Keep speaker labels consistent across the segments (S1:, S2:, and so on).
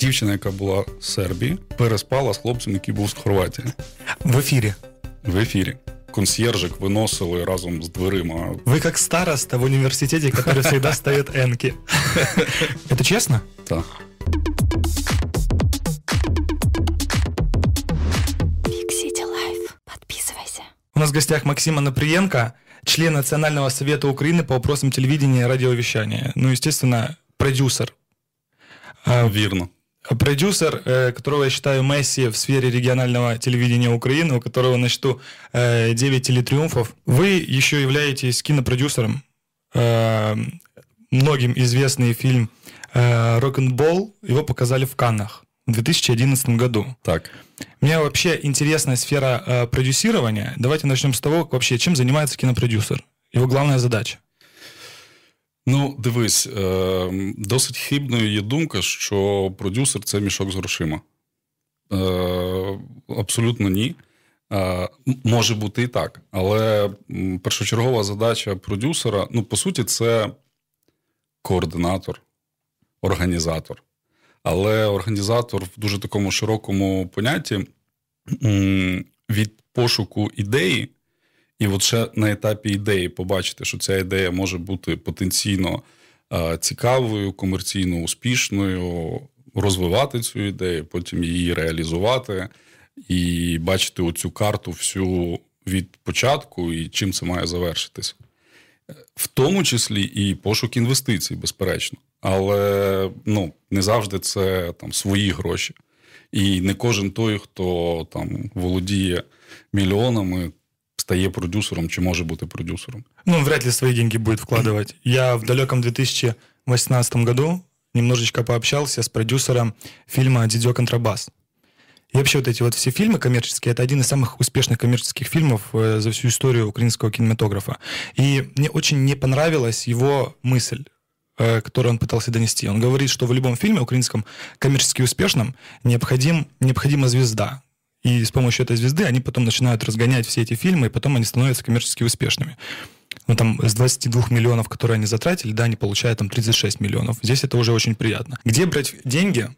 S1: Дівчина, яка була з Сербії, переспала з хлопцем, який був з Хорватії.
S2: В ефірі.
S1: В ефірі. Консьержик виносили разом з дверима.
S2: Ви як староста в університеті, який завжди ставить енки. Це чесно?
S1: Так.
S2: У нас в гостях Максим Анаприенко, член Национального совета Украины по вопросам телевидения и радиовещания. Ну, естественно, продюсер.
S1: Верно.
S2: Продюсер, э, которого я считаю Месси в сфере регионального телевидения Украины, у которого на счету 9 э, телетриумфов. Вы еще являетесь кинопродюсером. Э, многим известный фильм «Рок-н-бол», его показали в Каннах в 2011 году.
S1: Так.
S2: Мне вообще интересная сфера продюсирования. Давайте начнем с того, вообще, чем занимается кинопродюсер. Его главная задача.
S1: Ну, дивись, е, досить хибною є думка, що продюсер це мішок з грошима. Е, Абсолютно ні. Е, Може бути і так. Але першочергова задача продюсера, ну, по суті, це координатор, організатор. Але організатор в дуже такому широкому понятті від пошуку ідеї, і от ще на етапі ідеї побачити, що ця ідея може бути потенційно цікавою, комерційно успішною, розвивати цю ідею, потім її реалізувати і бачити оцю карту всю від початку і чим це має завершитися. В тому числі і пошук інвестицій, безперечно але ну, не завжди це там свої гроші. І не кожен той, хто там володіє мільйонами, стає продюсером чи може бути продюсером.
S2: Ну, вряд ли свои деньги будет вкладывать. Я в далеком 2018 году немножечко пообщался с продюсером фильма «Дидьо Контрабас». И вообще вот эти вот все фильмы коммерческие, это один из самых успешных коммерческих фильмов э, за всю историю украинского кинематографа. И мне очень не понравилась его мысль. Э, который он пытался донести. Он говорит, что в любом фильме украинском коммерчески успешном необходим, необходима звезда. И с помощью этой звезды они потом начинают разгонять все эти фильмы, и потом они становятся коммерчески успешными. Ну, там, с 22 миллионов, которые они затратили, да, они получают там 36 миллионов. Здесь это уже очень приятно. Где брать деньги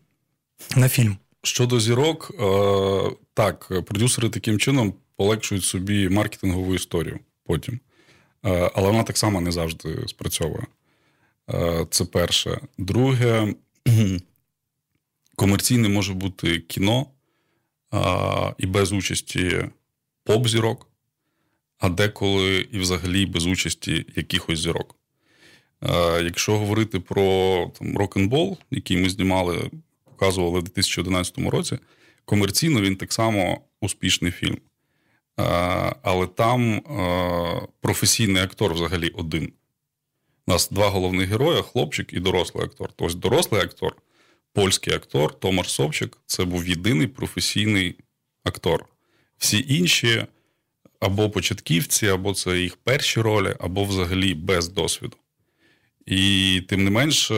S2: на фільм?
S1: Щодо зірок, е, так, продюсери таким чином полегшують собі маркетингову історію потім. Е, але вона так само не завжди спрацьовує. Е, це перше. Друге, комерційне може бути кіно і без участі поп-зірок, а деколи і взагалі без участі якихось зірок. Е, якщо говорити про там, рок-н-бол, який ми знімали, показували в 2011 році, комерційно він так само успішний фільм. Е, але там професійний актор взагалі один. У нас два головних герої хлопчик і дорослий актор. Тобто дорослий актор, польський актор Томаш Собчик це був єдиний професійний актор. Всі інші або початківці, або це їх перші ролі, або взагалі без досвіду. І тим не менше,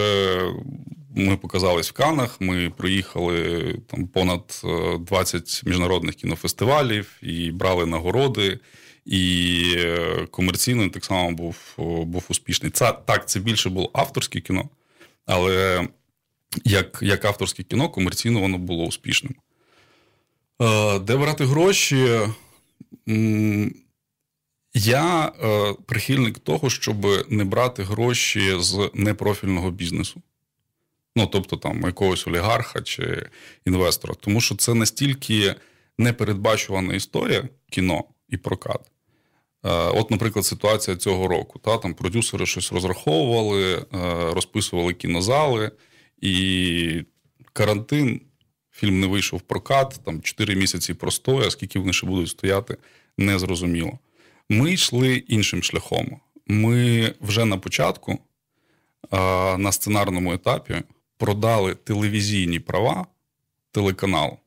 S1: ми показались в Канах, ми проїхали там понад 20 е, міжнародних кінофестивалів і брали нагороди. І е, комерційно так само був був успішний. Це так, це більше було авторське кіно, але як як авторське кіно, комерційно воно було успішним. Е, де брати гроші? Я е, прихильник того, щоб не брати гроші з непрофільного бізнесу. Ну, тобто там якогось олігарха чи інвестора. Тому що це настільки непередбачувана історія кіно і прокат. Е, от, наприклад, ситуація цього року. Та, Там продюсери щось розраховували, розписували кінозали, і карантин, фільм не вийшов в прокат, там 4 місяці простоя, скільки вони ще будуть стояти, незрозуміло. Ми йшли іншим шляхом. Ми вже на початку, на сценарному етапі, продали телевізійні права телеканалу.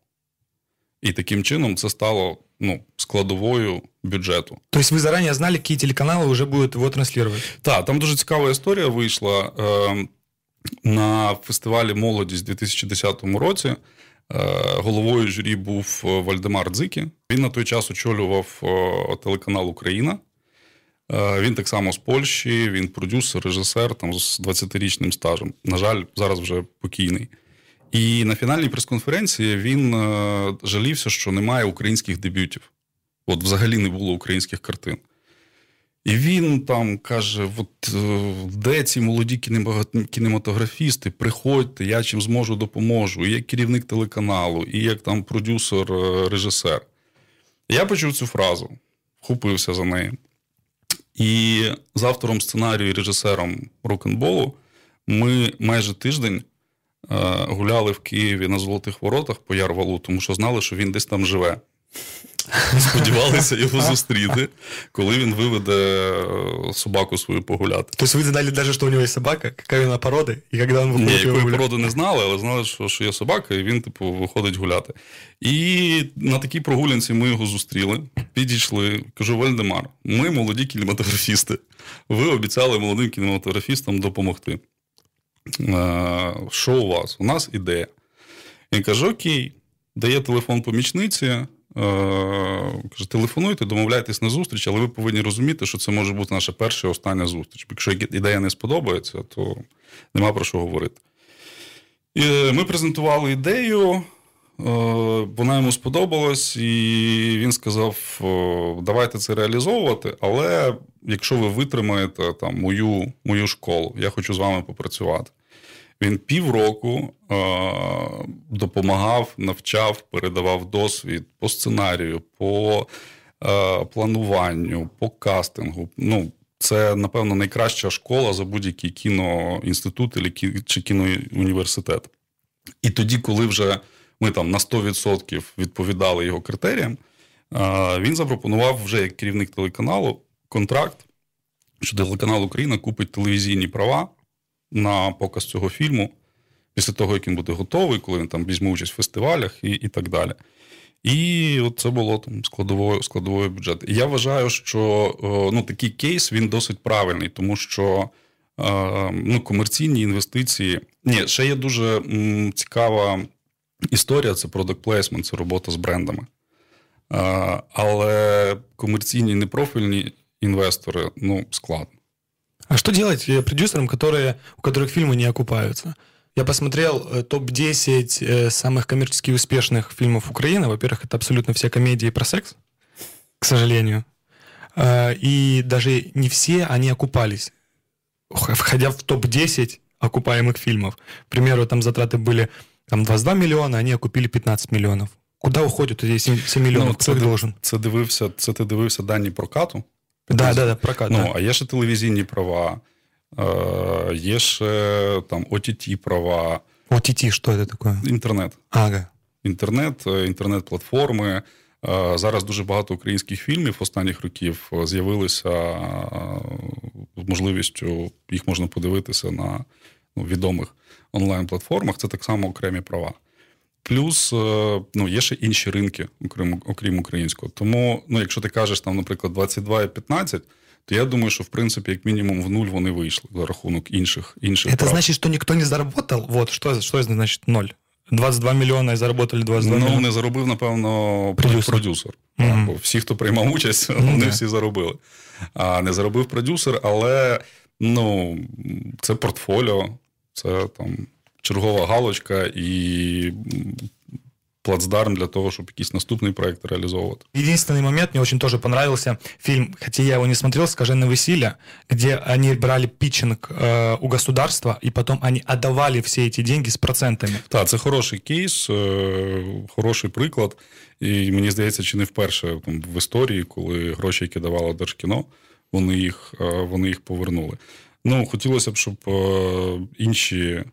S1: І таким чином це стало ну, складовою бюджету.
S2: Тобто ви зарані знали, які телеканали вже будуть його транслювати?
S1: Так, там дуже цікава історія вийшла е, на фестивалі Молодість у 2010 році. Е, головою журі був Вальдемар Дзикі. Він на той час очолював е, телеканал Україна. Е, він так само з Польщі, він продюсер, режисер там з 20-річним стажем. На жаль, зараз вже покійний. І на фінальній прес-конференції він е, жалівся, що немає українських дебютів. От взагалі не було українських картин. І він там каже: от е, де ці молоді кінематографісти, приходьте, я чим зможу допоможу. І як керівник телеканалу, і як там продюсер, е, режисер. Я почув цю фразу, вхопився за неї. І з автором сценарію і режисером рок-н-болу ми майже тиждень е, гуляли в Києві на Золотих Воротах по Ярвалу, тому що знали, що він десь там живе. Сподівалися його зустріти, коли він виведе е, собаку свою погуляти.
S2: Тобто ви знали навіть, що у нього є собака, яка вона породи, і коли він виходить.
S1: Ні, якої породи не знали, але знали, що що є собака, і він, типу, виходить гуляти. І на такій прогулянці ми його зустріли, підійшли. Кажу, Вальдемар, ми молоді кінематографісти. Ви обіцяли молодим кінематографістам допомогти. Е, що у вас? У нас ідея. Він каже: Окей, дає телефон помічниці. Е, каже, телефонуйте, домовляйтесь на зустріч, але ви повинні розуміти, що це може бути наша перша і остання зустріч. Якщо ідея не сподобається, то нема про що говорити. І Ми презентували ідею, е, вона йому сподобалась, і він сказав: давайте це реалізовувати, але якщо ви витримаєте там мою, мою школу, я хочу з вами попрацювати. Він півроку е, допомагав, навчав, передавав досвід по сценарію, по е, плануванню, по кастингу. Ну, це, напевно, найкраща школа за будь-який кіноінститут чи кіноуніверситет. І тоді, коли вже ми там на 100% відповідали його критеріям, він запропонував вже як керівник телеканалу контракт, що телеканал Україна купить телевізійні права на показ цього фільму після того, як він буде готовий, коли він там візьме участь в фестивалях і і так далі. І от це було там складовою складовою бюджету. Я вважаю, що ну, такий кейс він досить правильний, тому що ну, комерційні інвестиції. Ні, ще є дуже цікава історія: це product placement, це робота з брендами. Але комерційні непрофільні инвесторы, ну, складно.
S2: А что делать продюсерам, которые, у которых фильмы не окупаются? Я посмотрел э, топ-10 э, самых коммерчески успешных фильмов Украины. Во-первых, это абсолютно все комедии про секс, к сожалению. Э, и даже не все они окупались, входя в топ-10 окупаемых фильмов. К примеру, там затраты были там 22 миллиона, они окупили 15 миллионов. Куда уходят эти 7, 7 миллионов? Ну,
S1: це, должен? Це дивився, це ти дивився дані прокату?
S2: Да, да, да, прокат.
S1: Ну,
S2: да.
S1: а є ще телевізійні права, е, є ще там OTT права.
S2: OTT, що це таке?
S1: Інтернет.
S2: Ага.
S1: Інтернет, е, інтернет-платформи. Е, зараз дуже багато українських фільмів останніх років з'явилися з можливістю, їх можна подивитися на ну, відомих онлайн-платформах. Це так само окремі права. Плюс е, ну, є ще інші ринки, окрім окрім українського. Тому, ну, якщо ти кажеш, там, наприклад, 22 і 15, то я думаю, що в принципі, як мінімум, в нуль вони вийшли за рахунок інших інших.
S2: Це
S1: прав.
S2: значить, що ніхто не заработав? Вот, що, що це значить ноль? 22 мільйони і заработали 22
S1: Ну, не заробив, напевно, продюсер. продюсер. Mm-hmm. Бо всі, хто приймав участь, mm-hmm. вони всі заробили. А не заробив продюсер, але ну, це портфоліо, це там чергова галочка і плацдарм для того, чтобы якийсь наступный проект реализовывать.
S2: Единственный момент мне очень тоже понравился фильм, хотя я его не смотрел, «Скаженное веселье», где они брали питчинг э, у государства, и потом они отдавали все эти деньги з процентами.
S1: Так, це хороший кейс, хороший приклад. І мені здається, чи не вперше там, в історії, коли гроші, які давало Держкіно, вони їх, вони їх повернули. Ну, хотілося б, щоб інші Е,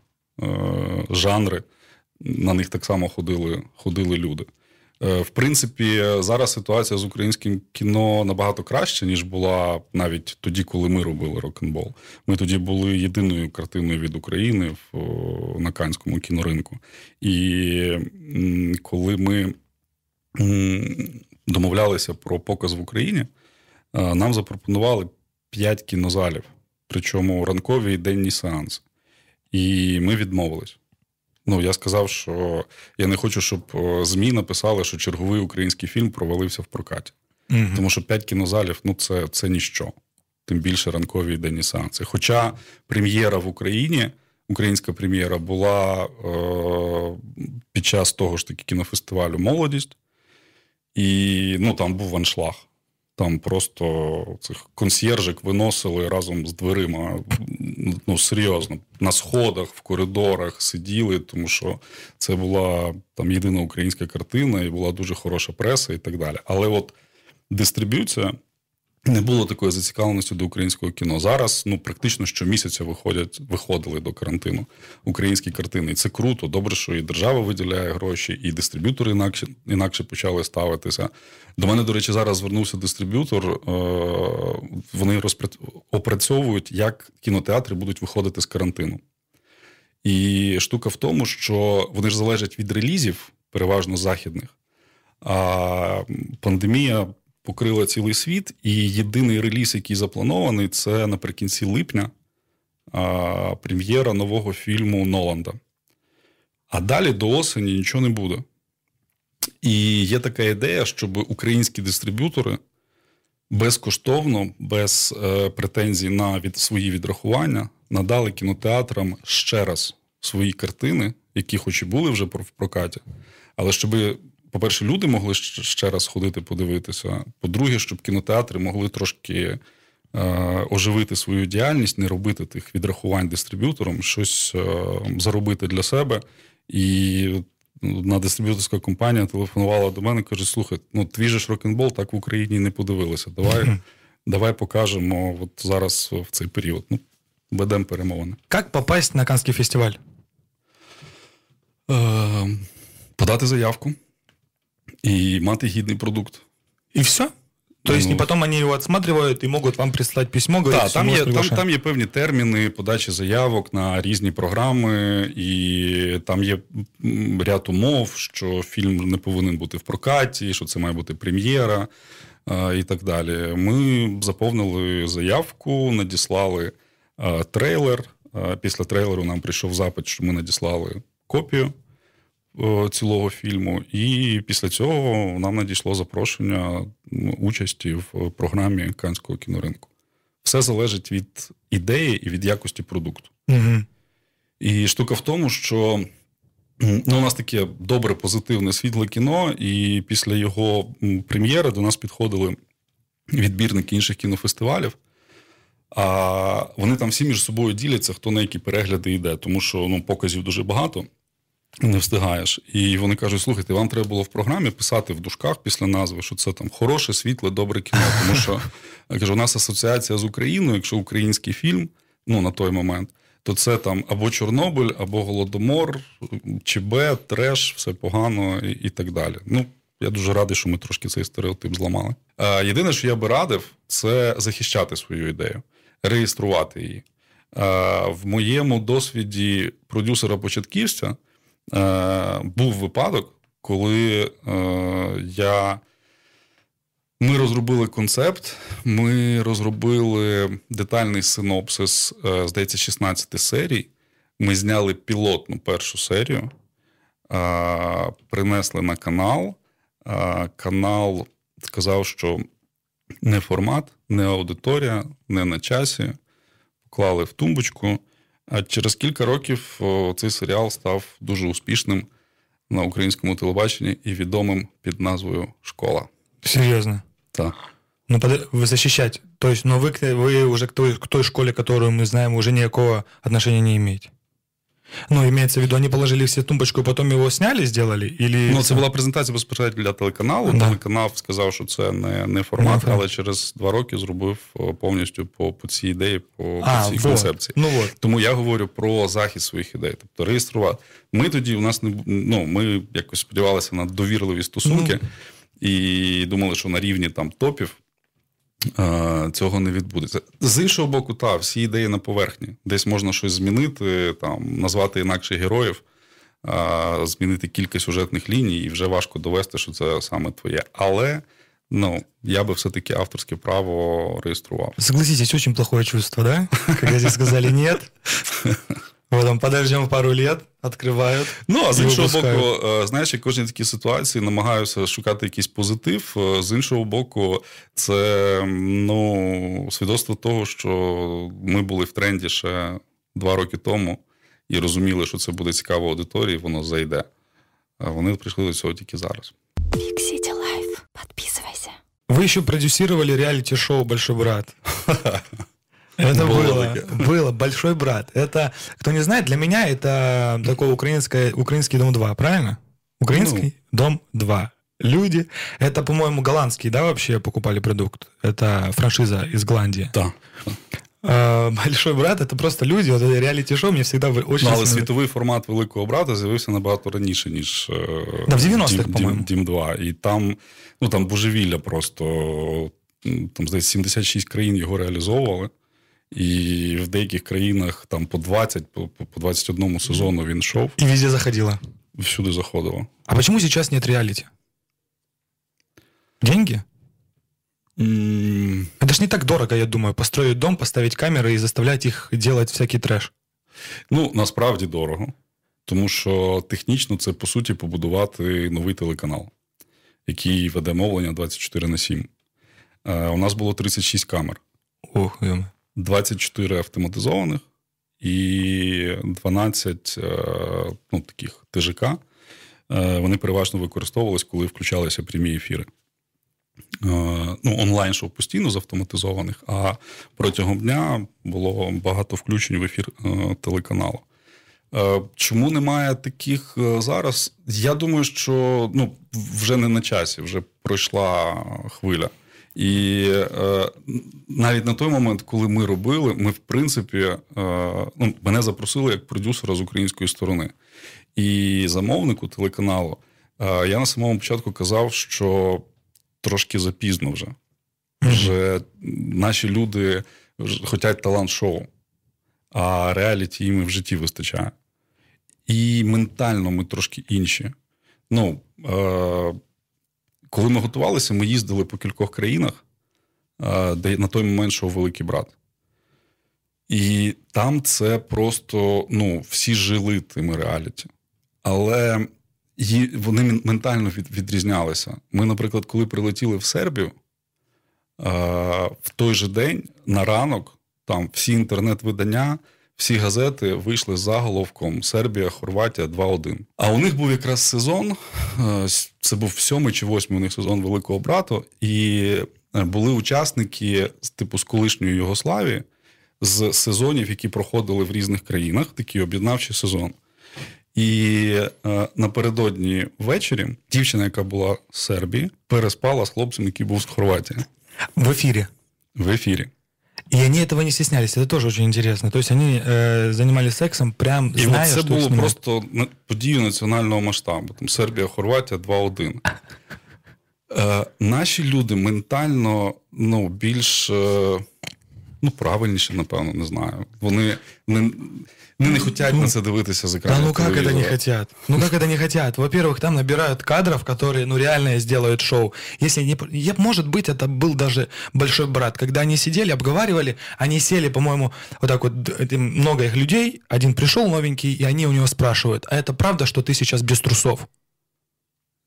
S1: жанри, на них так само ходили, ходили люди. Е, в принципі, зараз ситуація з українським кіно набагато краще, ніж була навіть тоді, коли ми робили рок-н-бол. Ми тоді були єдиною картиною від України в, на канському кіноринку. І коли ми домовлялися про показ в Україні, е, нам запропонували п'ять кінозалів, причому ранкові і денні сеанси. І ми відмовились. Ну, я сказав, що я не хочу, щоб ЗМІ написали, що черговий український фільм провалився в прокаті. Угу. Тому що п'ять кінозалів ну, це це ніщо. Тим більше ранкові денні сеанси. Хоча прем'єра в Україні українська прем'єра була е, під час того ж таки кінофестивалю Молодість, і ну, там був аншлаг. Там просто цих консьєржик виносили разом з дверима. Ну, серйозно, на сходах, в коридорах сиділи, тому що це була там єдина українська картина, і була дуже хороша преса і так далі. Але от дистриб'юція не було такої зацікавленості до українського кіно. Зараз ну практично щомісяця виходять, виходили до карантину українські картини. І це круто. Добре, що і держава виділяє гроші, і дистриб'ютори інакше інакше почали ставитися. До мене, до речі, зараз звернувся дистриб'ютор. Е, вони опрацьовують, як кінотеатри будуть виходити з карантину. І штука в тому, що вони ж залежать від релізів, переважно західних. А пандемія покрила цілий світ, і єдиний реліз, який запланований, це наприкінці липня а, прем'єра нового фільму Ноланда. А далі до осені нічого не буде. І є така ідея, щоб українські дистриб'ютори безкоштовно, без е, претензій на від, свої відрахування, надали кінотеатрам ще раз свої картини, які хоч і були вже в прокаті, але щоб по-перше, люди могли ще раз ходити подивитися. По-друге, щоб кінотеатри могли трошки е, оживити свою діяльність, не робити тих відрахувань дистриб'ютором, щось е, заробити для себе. І одна дистриб'юторська компанія телефонувала до мене і каже: слухай, ну твій же ж рок-н-бол так в Україні не подивилися. Давай давай покажемо от зараз в цей період. Ну, Ведемо перемовини.
S2: Як попасть на Канський фестиваль?
S1: Е, Подати заявку и мати гідний продукт.
S2: И все? То есть, ну, потом они его отсматривают и могут вам прислать письмо, говорить,
S1: Так, там є, там, там є певні терміни подачі заявок на різні програми, і там є ряд умов, що фільм не повинен бути в прокаті, що це має бути прем'єра а, і так далі. Ми заповнили заявку, надіслали а, трейлер. Після трейлеру нам прийшов запит, що ми надіслали копію. Е, цілого фільму, і після цього нам надійшло запрошення участі в програмі Канського кіноринку. Все залежить від ідеї і від якості продукту.
S2: Угу.
S1: І штука в тому, що ну, у нас таке добре, позитивне світле кіно, і після його прем'єри до нас підходили відбірники інших кінофестивалів. А вони там всі між собою діляться, хто на які перегляди йде, тому що ну, показів дуже багато не встигаєш. І вони кажуть: слухайте, вам треба було в програмі писати в дужках після назви, що це там хороше, світле, добре кіно. Тому що я кажу, у нас асоціація з Україною, якщо український фільм, ну на той момент, то це там або Чорнобиль, або Голодомор, ЧБ, треш, все погано і, і так далі. Ну, я дуже радий, що ми трошки цей стереотип зламали. А, Єдине, що я би радив, це захищати свою ідею, реєструвати її. А, В моєму досвіді продюсера-початківця е, був випадок, коли е, я. Ми розробили концепт, ми розробили детальний синопсис, е, здається, 16 серій. Ми зняли пілотну першу серію, е, принесли на канал. Е, канал сказав, що не формат, не аудиторія, не на часі. Поклали в тумбочку. А через кілька років цей серіал став дуже успішним на українському телебаченні і відомим під назвою Школа.
S2: Серйозно?
S1: Так.
S2: Ну, вы защищать. То есть, но вы, вы уже к той, к той школе, которую мы знаем, уже никакого отношения не имеете. Ну, имеется в виду, они положили все тумбочку, потім його сняли, сделали? Или...
S1: Ну, це була презентація безпосередньо для телеканалу. Да. Телеканал сказав, що це не не формат, не але через два роки зробив повністю по по цій ідеї, по, а, по цій вот. концепції.
S2: Ну, вот.
S1: Тому я говорю про захист своїх ідей. Тобто реєструвати. Ми тоді у нас не ну, ми якось сподівалися на довірливі стосунки ну. і думали, що на рівні там топів цього не відбудеться. З іншого боку, та, всі ідеї на поверхні. Десь можна щось змінити, там, назвати інакше героїв, змінити кілька сюжетних ліній, і вже важко довести, що це саме твоє. Але ну, я би все-таки авторське право реєстрував.
S2: Согласитесь, очень плохое чувство, да? Когда здесь сказали нет. Потом подождем пару лет, відкривають.
S1: Ну, а з іншого боку, е, знаєш, я кожній такій ситуації намагаюся шукати якийсь позитив. Е, з іншого боку, це ну, свідоцтво того, що ми були в тренді ще два роки тому. і розуміли, що це буде цікаво аудиторії, воно зайде. А вони прийшли до цього тільки зараз.
S3: Фіксите лайф. Подписывайся.
S2: Вы еще продюсировали реалити-шоу «Большой брат». Это было, было «Большой брат». Это, кто не знает, для меня это такой украинский, украинский «Дом-2», правильно? Украинский ну. «Дом-2». Люди, это, по-моему, голландский, да, вообще покупали продукт? Это франшиза из Голландии.
S1: Да.
S2: Большой брат это просто люди. От реаліті-шоу мені завжди очень.
S1: Ну, але світовий формат великого брата з'явився набагато раніше, ніж
S2: да, в 90-х, по-моєму.
S1: Дім 2. І там, ну там божевілля просто там, здається, 76 країн його реалізовували. І в деяких країнах там по 20, по, по 21 сезону він шов.
S2: І везде заходило.
S1: Всюди заходило.
S2: А почему сейчас нет реалити? Деньги?
S1: Mm.
S2: Это ж не так дорого, я думаю, построить дом, поставить камеры і заставлять їх делать всякий треш.
S1: Ну, насправді дорого. Тому що технічно це, по суті, побудувати новий телеканал, який веде мовлення 24 на 7. Е, У нас було 36 камер.
S2: Ох,
S1: 24 автоматизованих і 12 е, ну, таких ТЖК. Е, вони переважно використовувались, коли включалися прямі ефіри. Е, ну, онлайн шоу постійно з автоматизованих, а протягом дня було багато включень в ефір телеканалу. Чому немає таких зараз? Я думаю, що ну, вже не на часі, вже пройшла хвиля. І е, навіть на той момент, коли ми робили, ми, в принципі, е, ну, мене запросили як продюсера з української сторони. І замовнику телеканалу е, я на самому початку казав, що трошки запізно вже. Вже наші люди хочуть талант-шоу, а реаліті їм в житті вистачає. І ментально ми трошки інші. Ну, е- коли ми готувалися, ми їздили по кількох країнах, де на той момент шов Великий брат. І там це просто ну, всі жили тими реаліті. Але вони ментально відрізнялися. Ми, наприклад, коли прилетіли в Сербію, в той же день на ранок там всі інтернет-видання, всі газети вийшли з заголовком Сербія, Хорватія 2-1. А у них був якраз сезон, це був сьомий чи восьмий у них сезон Великого брату, і е, були учасники типу з колишньої Югославії з сезонів, які проходили в різних країнах, такий об'єднавчий сезон. І е, напередодні ввечері дівчина, яка була з Сербії, переспала з хлопцем, який був з Хорватії.
S2: В ефірі.
S1: В ефірі.
S2: И они этого не стеснялись. Это тоже очень интересно. То есть они э, занимались сексом прям
S1: І
S2: зная,
S1: це
S2: що
S1: було
S2: снимать.
S1: просто подію національного масштабу. Там Сербія, Хорватія 2-1. Е, Наші люди ментально ну, більш е, ну, правильніші, напевно, не знаю. Вони не, они не хотят ну, на це дивитися з
S2: Да ну как это не хотят? Ну как это не хотят? Во-первых, там набирают кадров, которые ну реально сделают шоу. Если не... Может быть, это был даже большой брат. Когда они сидели, обговаривали, они сели, по-моему, вот так вот, много их людей, один пришел новенький, и они у него спрашивают, а это правда, что ты сейчас без трусов?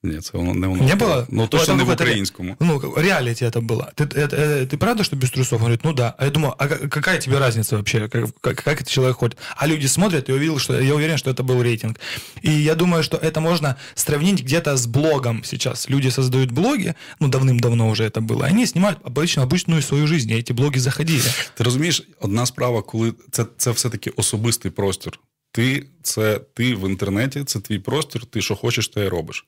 S1: Ні, це воно не воно.
S2: Не было?
S1: Ну, точно не в українському.
S2: Ну, реалити это было. Ты, это, это, ты правда, что без трусов? Он говорит, ну да. А я думаю, а какая тебе разница вообще, как, как, как этот человек ходит? А люди смотрят, и увидел, что я уверен, что это был рейтинг. И я думаю, что это можно сравнить где-то с блогом сейчас. Люди создают блоги, ну, давним-давно уже это было, они снимают обычно обычную свою жизнь, и эти блоги заходили.
S1: Ти розумієш, одна справа, коли це, це все-таки особистий простір. Ти це ти в інтернеті, це твій простір, ти що хочеш, те і робиш.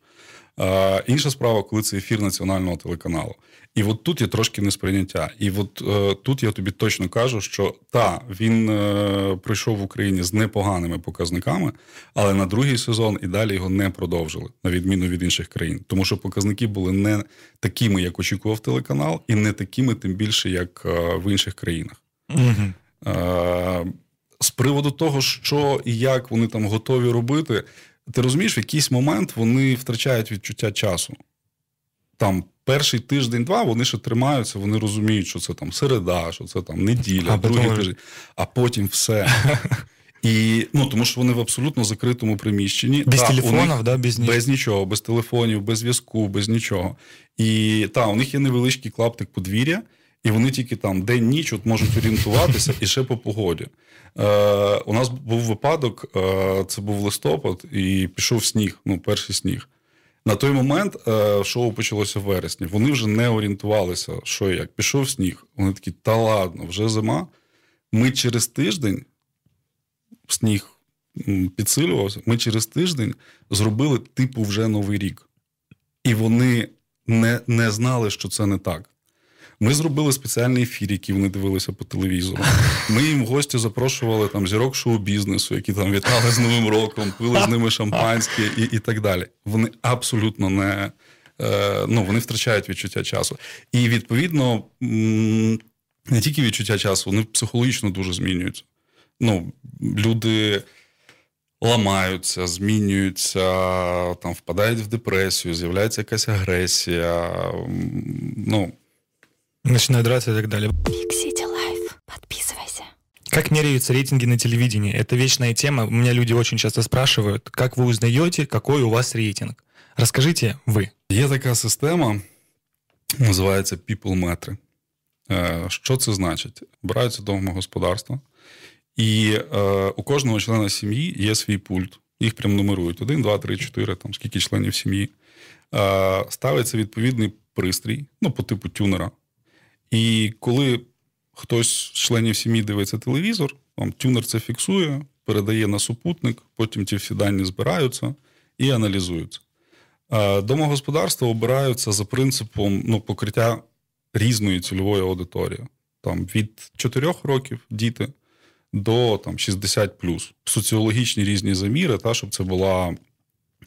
S1: А, Інша справа, коли це ефір національного телеканалу. І от тут є трошки несприйняття. І от е, тут я тобі точно кажу, що та, він е, прийшов в Україні з непоганими показниками, але на другий сезон і далі його не продовжили, на відміну від інших країн. Тому що показники були не такими, як очікував телеканал, і не такими, тим більше, як е, в інших країнах.
S2: Угу.
S1: З приводу того, що і як вони там готові робити, ти розумієш, в якийсь момент вони втрачають відчуття часу. Там перший тиждень-два вони ще тримаються, вони розуміють, що це там середа, що це там неділя, а другий потім... тиждень, а потім все. І ну тому що вони в абсолютно закритому приміщенні.
S2: Без телефонів, да, без
S1: без нічого, без телефонів, без зв'язку, без нічого. І та, у них є невеличкий клаптик подвір'я, І вони тільки там день-ніч от можуть орієнтуватися і ще по погоді. Е, У нас був випадок, е, це був листопад, і пішов сніг, ну, перший сніг. На той момент е, шоу почалося в вересні. Вони вже не орієнтувалися, що і як. Пішов сніг. Вони такі, та ладно, вже зима. Ми через тиждень сніг підсилювався. Ми через тиждень зробили типу вже новий рік. І вони не, не знали, що це не так. Ми зробили спеціальний ефір, який вони дивилися по телевізору. Ми їм в гості запрошували там зірок шоу-бізнесу, які там вітали з Новим роком, пили з ними шампанське і і так далі. Вони абсолютно не е, ну, вони втрачають відчуття часу. І відповідно не тільки відчуття часу, вони психологічно дуже змінюються. Ну, Люди ламаються, змінюються, там впадають в депресію, з'являється якась агресія. ну...
S2: Начинают драться и так далее.
S3: Big City Life. Подписывайся.
S2: Как меряются рейтинги на телевидении? Это вечная тема. У меня люди очень часто спрашивают, как вы узнаете, какой у вас рейтинг? Расскажите вы.
S1: Є така система, називається People Metric. Що це значить? Обираються домогосподарства, і е, у кожного члена сім'ї є свій пульт. Їх прям нумерують: один, два, три, чотири, там скільки членів сім'ї. Е, ставиться відповідний пристрій, ну, по типу тюнера. І коли хтось з членів сім'ї дивиться телевізор, вам тюнер це фіксує, передає на супутник, потім ті всі дані збираються і аналізуються. Домогосподарства обираються за принципом ну, покриття різної цільової аудиторії. Там Від 4 років діти до там, 60 соціологічні різні заміри, та, щоб це була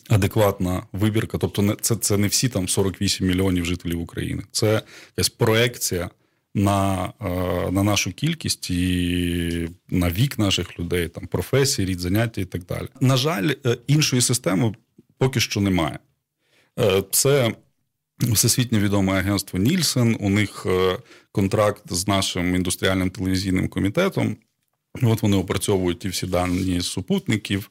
S1: адекватна вибірка. Тобто, це це не всі там 48 мільйонів жителів України. Це якась проекція на е, на нашу кількість і на вік наших людей, там професії, рід заняття і так далі. На жаль, е, іншої системи поки що немає. Е, це всесвітньо відоме агентство Нільсен. У них контракт з нашим індустріальним телевізійним комітетом. От вони опрацьовують ті всі дані супутників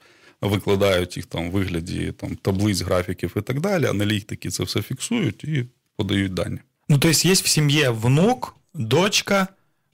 S1: викладають їх там в вигляді там, таблиць, графіків і так далі. Аналітики це все фіксують і подають дані.
S2: Ну, то есть есть в семье внук, дочка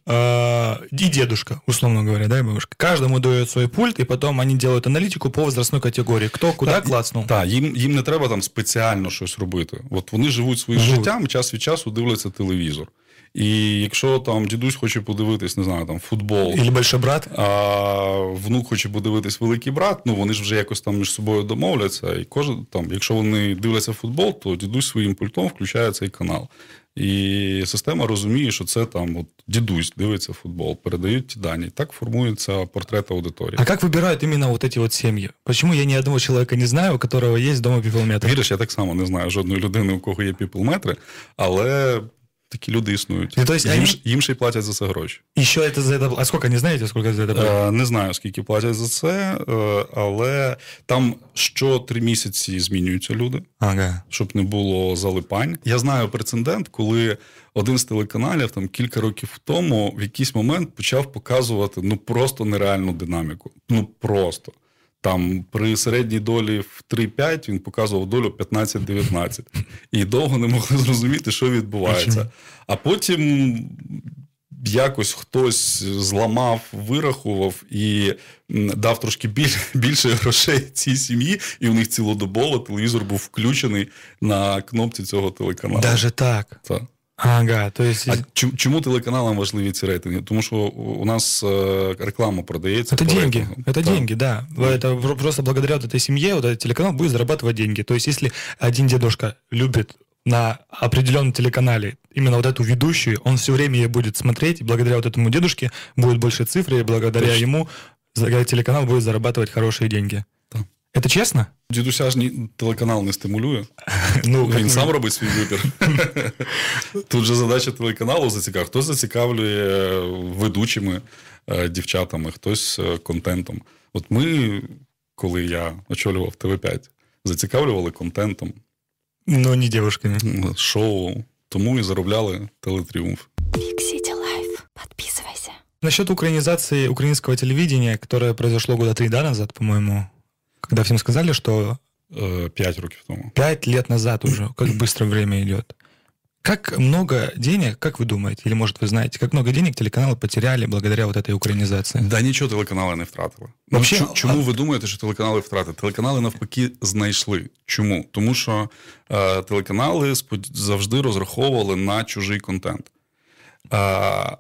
S2: э, и дедушка, условно говоря, да, бабушка. Каждому дает свой пульт, и потом они делают аналітику по возрастной категорії. Хто куди так, клацнув.
S1: Так, їм їм не треба там спеціально щось робити. От вони живуть своїм життям, час від часу дивляться телевізор. І якщо там дідусь хоче подивитись, не знаю, там футбол
S2: Ілі більше брат,
S1: а внук хоче подивитись великий брат, ну вони ж вже якось там між собою домовляться. І кожен там, якщо вони дивляться футбол, то дідусь своїм пультом включає цей канал. І система розуміє, що це там от дідусь дивиться футбол, передають ті дані. Так формується портрет аудиторії.
S2: А як вибирають іменно вот эти вот сім'ї? Чому я ні одного чоловіка не знаю, у якого є вдома піплметри?
S1: Віриш, я так само не знаю жодної людини, у кого є піплметри, але Такі люди існують.
S2: Ну, то есть
S1: їм,
S2: они...
S1: їм ще й платять за це гроші.
S2: І що це за це? А скільки не знаєте, скільки за це платять?
S1: Не знаю, скільки платять за це, е, але там що три місяці змінюються люди,
S2: ага.
S1: щоб не було залипань. Я знаю прецедент, коли один з телеканалів там кілька років тому в якийсь момент почав показувати ну просто нереальну динаміку. Ну просто. Там при середній долі в 3-5 він показував долю 15-19. І довго не могли зрозуміти, що відбувається. А потім якось хтось зламав, вирахував і дав трошки більше грошей цій сім'ї, і у них цілодобово телевізор був включений на кнопці цього телеканалу.
S2: Даже так.
S1: Так.
S2: Ага, то есть...
S1: А чому телеканалам важливі ці рейтинги? Тому що у нас э, реклама продається.
S2: Это деньги, рейтингу. это да. деньги, да. Это просто благодаря вот этой семье вот этот телеканал будет зарабатывать деньги. То есть если один дедушка любит на определенном телеканале именно вот эту ведущую, он все время ее будет смотреть, и благодаря вот этому дедушке будет больше цифры, и благодаря Точно. ему телеканал будет зарабатывать хорошие деньги. Це чесно?
S1: Дідуся ж ні, телеканал не стимулює. Ну, Він сам робить свій вибір. Тут же задача телеканалу зацікавити. Хтось зацікавлює ведучими е, дівчатами, хтось е, контентом. От ми, коли я очолював ТВ5, зацікавлювали контентом.
S2: Ну, не дівчинками.
S1: Шоу. Тому і заробляли телетріумф.
S3: Big City Life. Подписывайся.
S2: Насчет украинизации украинского телевидения, которое произошло года три да, назад, по-моему, когда всем сказали, что...
S1: Э, пять років тому.
S2: Пять лет назад уже, как быстро время идет. Как много денег, как вы думаете, или может вы знаете, как много денег телеканалы потеряли благодаря вот этой українізації?
S1: Да нічого телеканали не втратили.
S2: Вообще,
S1: ну, чому
S2: а...
S1: ви думаєте, що телеканали втратили? Телеканали навпаки знайшли. Чому? Тому що е, телеканали завжди розраховували на чужий контент. Е,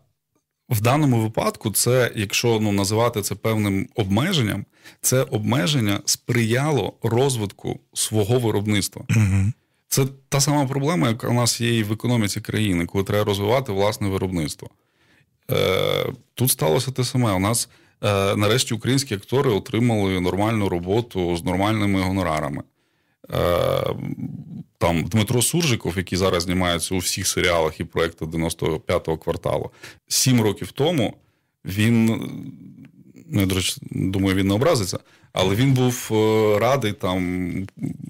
S1: в даному випадку, це, якщо ну, називати це певним обмеженням, це обмеження сприяло розвитку свого виробництва.
S2: Угу.
S1: Це та сама проблема, яка у нас є і в економіці країни, коли треба розвивати власне виробництво. Е, Тут сталося те саме. У нас е, нарешті українські актори отримали нормальну роботу з нормальними гонорарами. Е, там Дмитро Суржиков, який зараз знімається у всіх серіалах і проєктах 95-го кварталу, сім років тому він, ну, я думаю, він не образиться, але він був е, радий там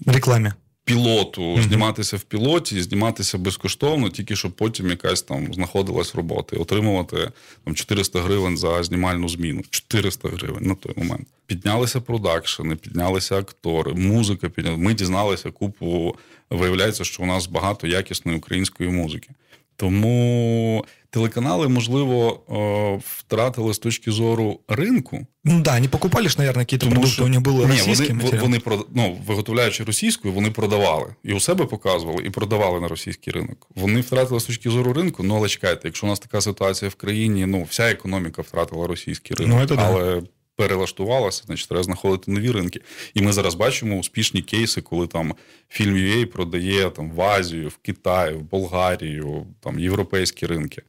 S2: рекламі
S1: пілоту, mm-hmm. зніматися в пілоті, зніматися безкоштовно, тільки щоб потім якась там знаходилась робота, і отримувати там 400 гривень за знімальну зміну. 400 гривень на той момент. Піднялися продакшени, піднялися актори, музика піднялася. Ми дізналися купу. Виявляється, що у нас багато якісної української музики. Тому телеканали, можливо, втратили з точки зору ринку.
S2: Ну да, не покупали ж, наверное, якісь продукти, що... у них були російські
S1: Ні, Вони, вони ну, виготовляючи російською, вони продавали. І у себе показували, і продавали на російський ринок. Вони втратили з точки зору ринку, ну але чекайте, якщо у нас така ситуація в країні, ну вся економіка втратила російський ринок.
S2: Ну,
S1: але да перелаштувалася, значить, треба знаходити нові ринки. І ми зараз бачимо успішні кейси, коли там фільм UA продає там в Азію, в Китай, в Болгарію, там європейські ринки.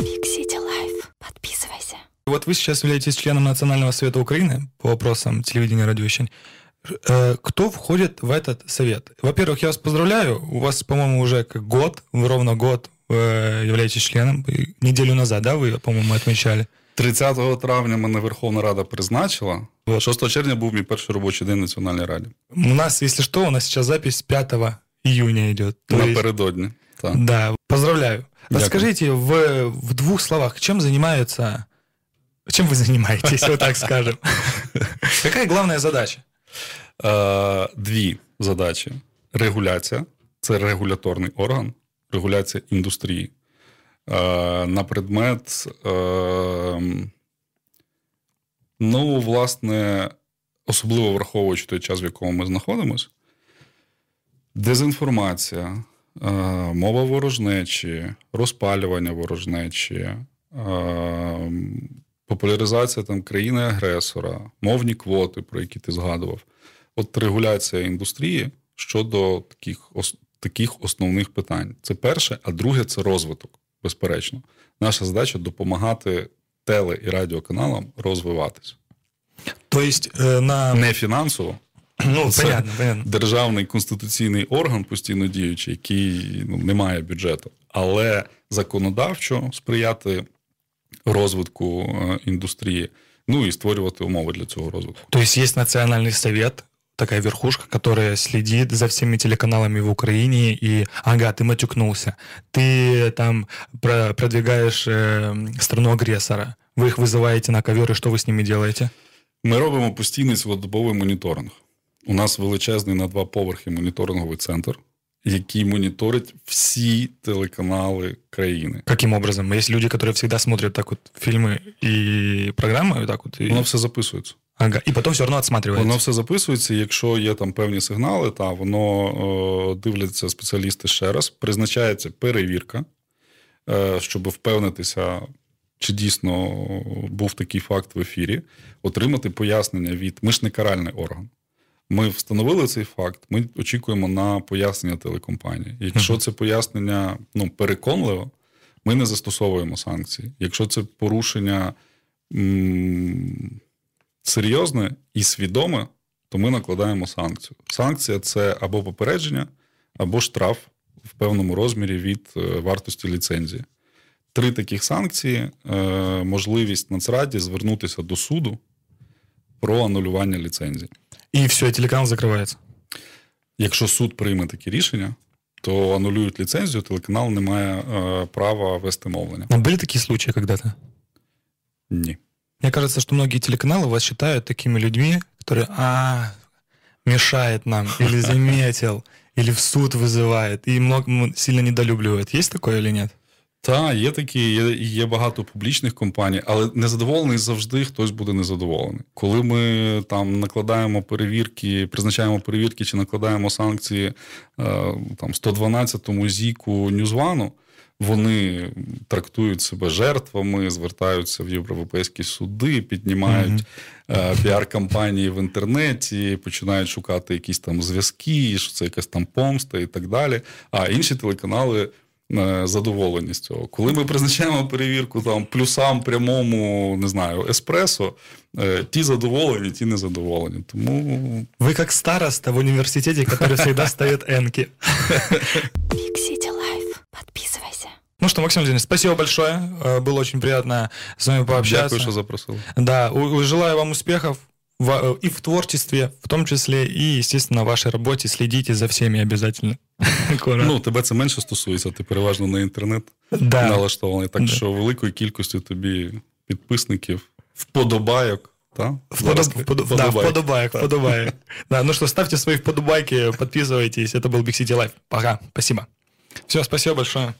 S3: Фиксите лайф. Подписывайся.
S2: Вот вы сейчас являетесь членом Национального совета Украины по вопросам телевидения и радиовещания. Э, кто входит в этот совет? Во-первых, я вас поздравляю. У вас, по-моему, уже как год, ровно год э, являетесь членом. Неделю назад, да, вы, по-моему, отмечали?
S1: 30 травня мене Верховна Рада призначила. 6 червня був мій перший робочий день в Національній Раді.
S2: У нас, якщо що, у нас зараз запись 5 июня йде.
S1: Напередодні. Так.
S2: Да, поздравляю. Расскажите в, в двух словах, чем занимаются... Чем вы занимаетесь, вот так скажем? Какая главная задача?
S1: Дві задачі. Регуляція це регуляторний орган, регуляція індустрії. Е, на предмет, е, ну, власне, особливо враховуючи той час, в якому ми знаходимося, дезінформація, е, мова ворожнечі, розпалювання ворожнечі, популяризація там країни-агресора, мовні квоти, про які ти згадував. От регуляція індустрії щодо таких таких основних питань. Це перше, а друге це розвиток безперечно. Наша задача допомагати теле і радіоканалам розвиватися.
S2: Тобто на
S1: не фінансово.
S2: Ну, Це понятно, понятно.
S1: державний конституційний орган постійно діючий, який ну, не має бюджету, але законодавчо сприяти розвитку е, індустрії, ну і створювати умови для цього розвитку.
S2: Тобто є національний совет, такая верхушка, которая следит за всеми телеканалами в Украине, и, ага, ты матюкнулся, ты там продвигаешь э, страну агрессора, вы их вызываете на ковер, и что вы с ними делаете?
S1: Ми робимо постійний цілодобовий моніторинг. У нас величезний на два поверхи моніторинговий центр, який моніторить всі телеканали країни.
S2: Каким образом? Есть люди, которые всегда смотрят так вот фильмы и программы, так вот, и...
S1: Воно все записується.
S2: Ага, І потім все одно відсматривається.
S1: Воно все записується. Якщо є там певні сигнали, та воно о, дивляться спеціалісти ще раз. Призначається перевірка, е, щоб впевнитися, чи дійсно був такий факт в ефірі, отримати пояснення від ми ж не каральний орган. Ми встановили цей факт. Ми очікуємо на пояснення телекомпанії. Якщо це пояснення ну, переконливо, ми не застосовуємо санкції. Якщо це порушення. М- серйозне і свідоме, то ми накладаємо санкцію. Санкція це або попередження, або штраф в певному розмірі від е, вартості ліцензії. Три таких санкції: е, можливість Нацраді звернутися до суду про анулювання ліцензії.
S2: І все, телеканал закривається.
S1: Якщо суд прийме таке рішення, то анулюють ліцензію, телеканал не має е, права вести мовлення.
S2: А були такі случаї когда-то?
S1: Ні.
S2: Мне кажется, что многие телеканалы вас считают такими людьми, которые, а, мешает нам, или заметил, или в суд вызывает, и много м, сильно недолюбливает. Есть такое или нет?
S1: Та, є такі, є, є багато публічних компаній, але незадоволений завжди хтось буде незадоволений. Коли ми там накладаємо перевірки, призначаємо перевірки чи накладаємо санкції е, там 112-му зіку Ньюзвану, вони трактують себе жертвами, звертаються в європейські суди, піднімають mm-hmm. піар-кампанії в інтернеті, починають шукати якісь там зв'язки, що це якась там помста і так далі. А інші телеканали. Е, задоволені з цього. Коли ми призначаємо перевірку там плюсам прямому, не знаю, еспресо, е, ті задоволені, ті не задоволені. Тому
S2: ви як староста в університеті, який завжди ставить енки.
S3: Big City Life. Подписывайся.
S2: Ну что, Максим Владимирович, спасибо большое. Э, было очень приятно с вами пообщаться.
S1: Дякую, что запросил.
S2: Да, желаю вам успехов в, и в творчестве, в том числе, і, естественно, в вашій роботі слідіть за всіми обязательно.
S1: Ну, тебе це менше стосується, ти переважно на інтернет
S2: да.
S1: налаштований. Так да. що великої кількості тобі підписників, вподобайок. Да?
S2: Вподоб... Вподоб... Да, вподобайок, вподобайок. Да, ну что, ставьте свои вподобайки, подписывайтесь. Это был Big City Life. Пока. Спасибо. Все, спасибо большое.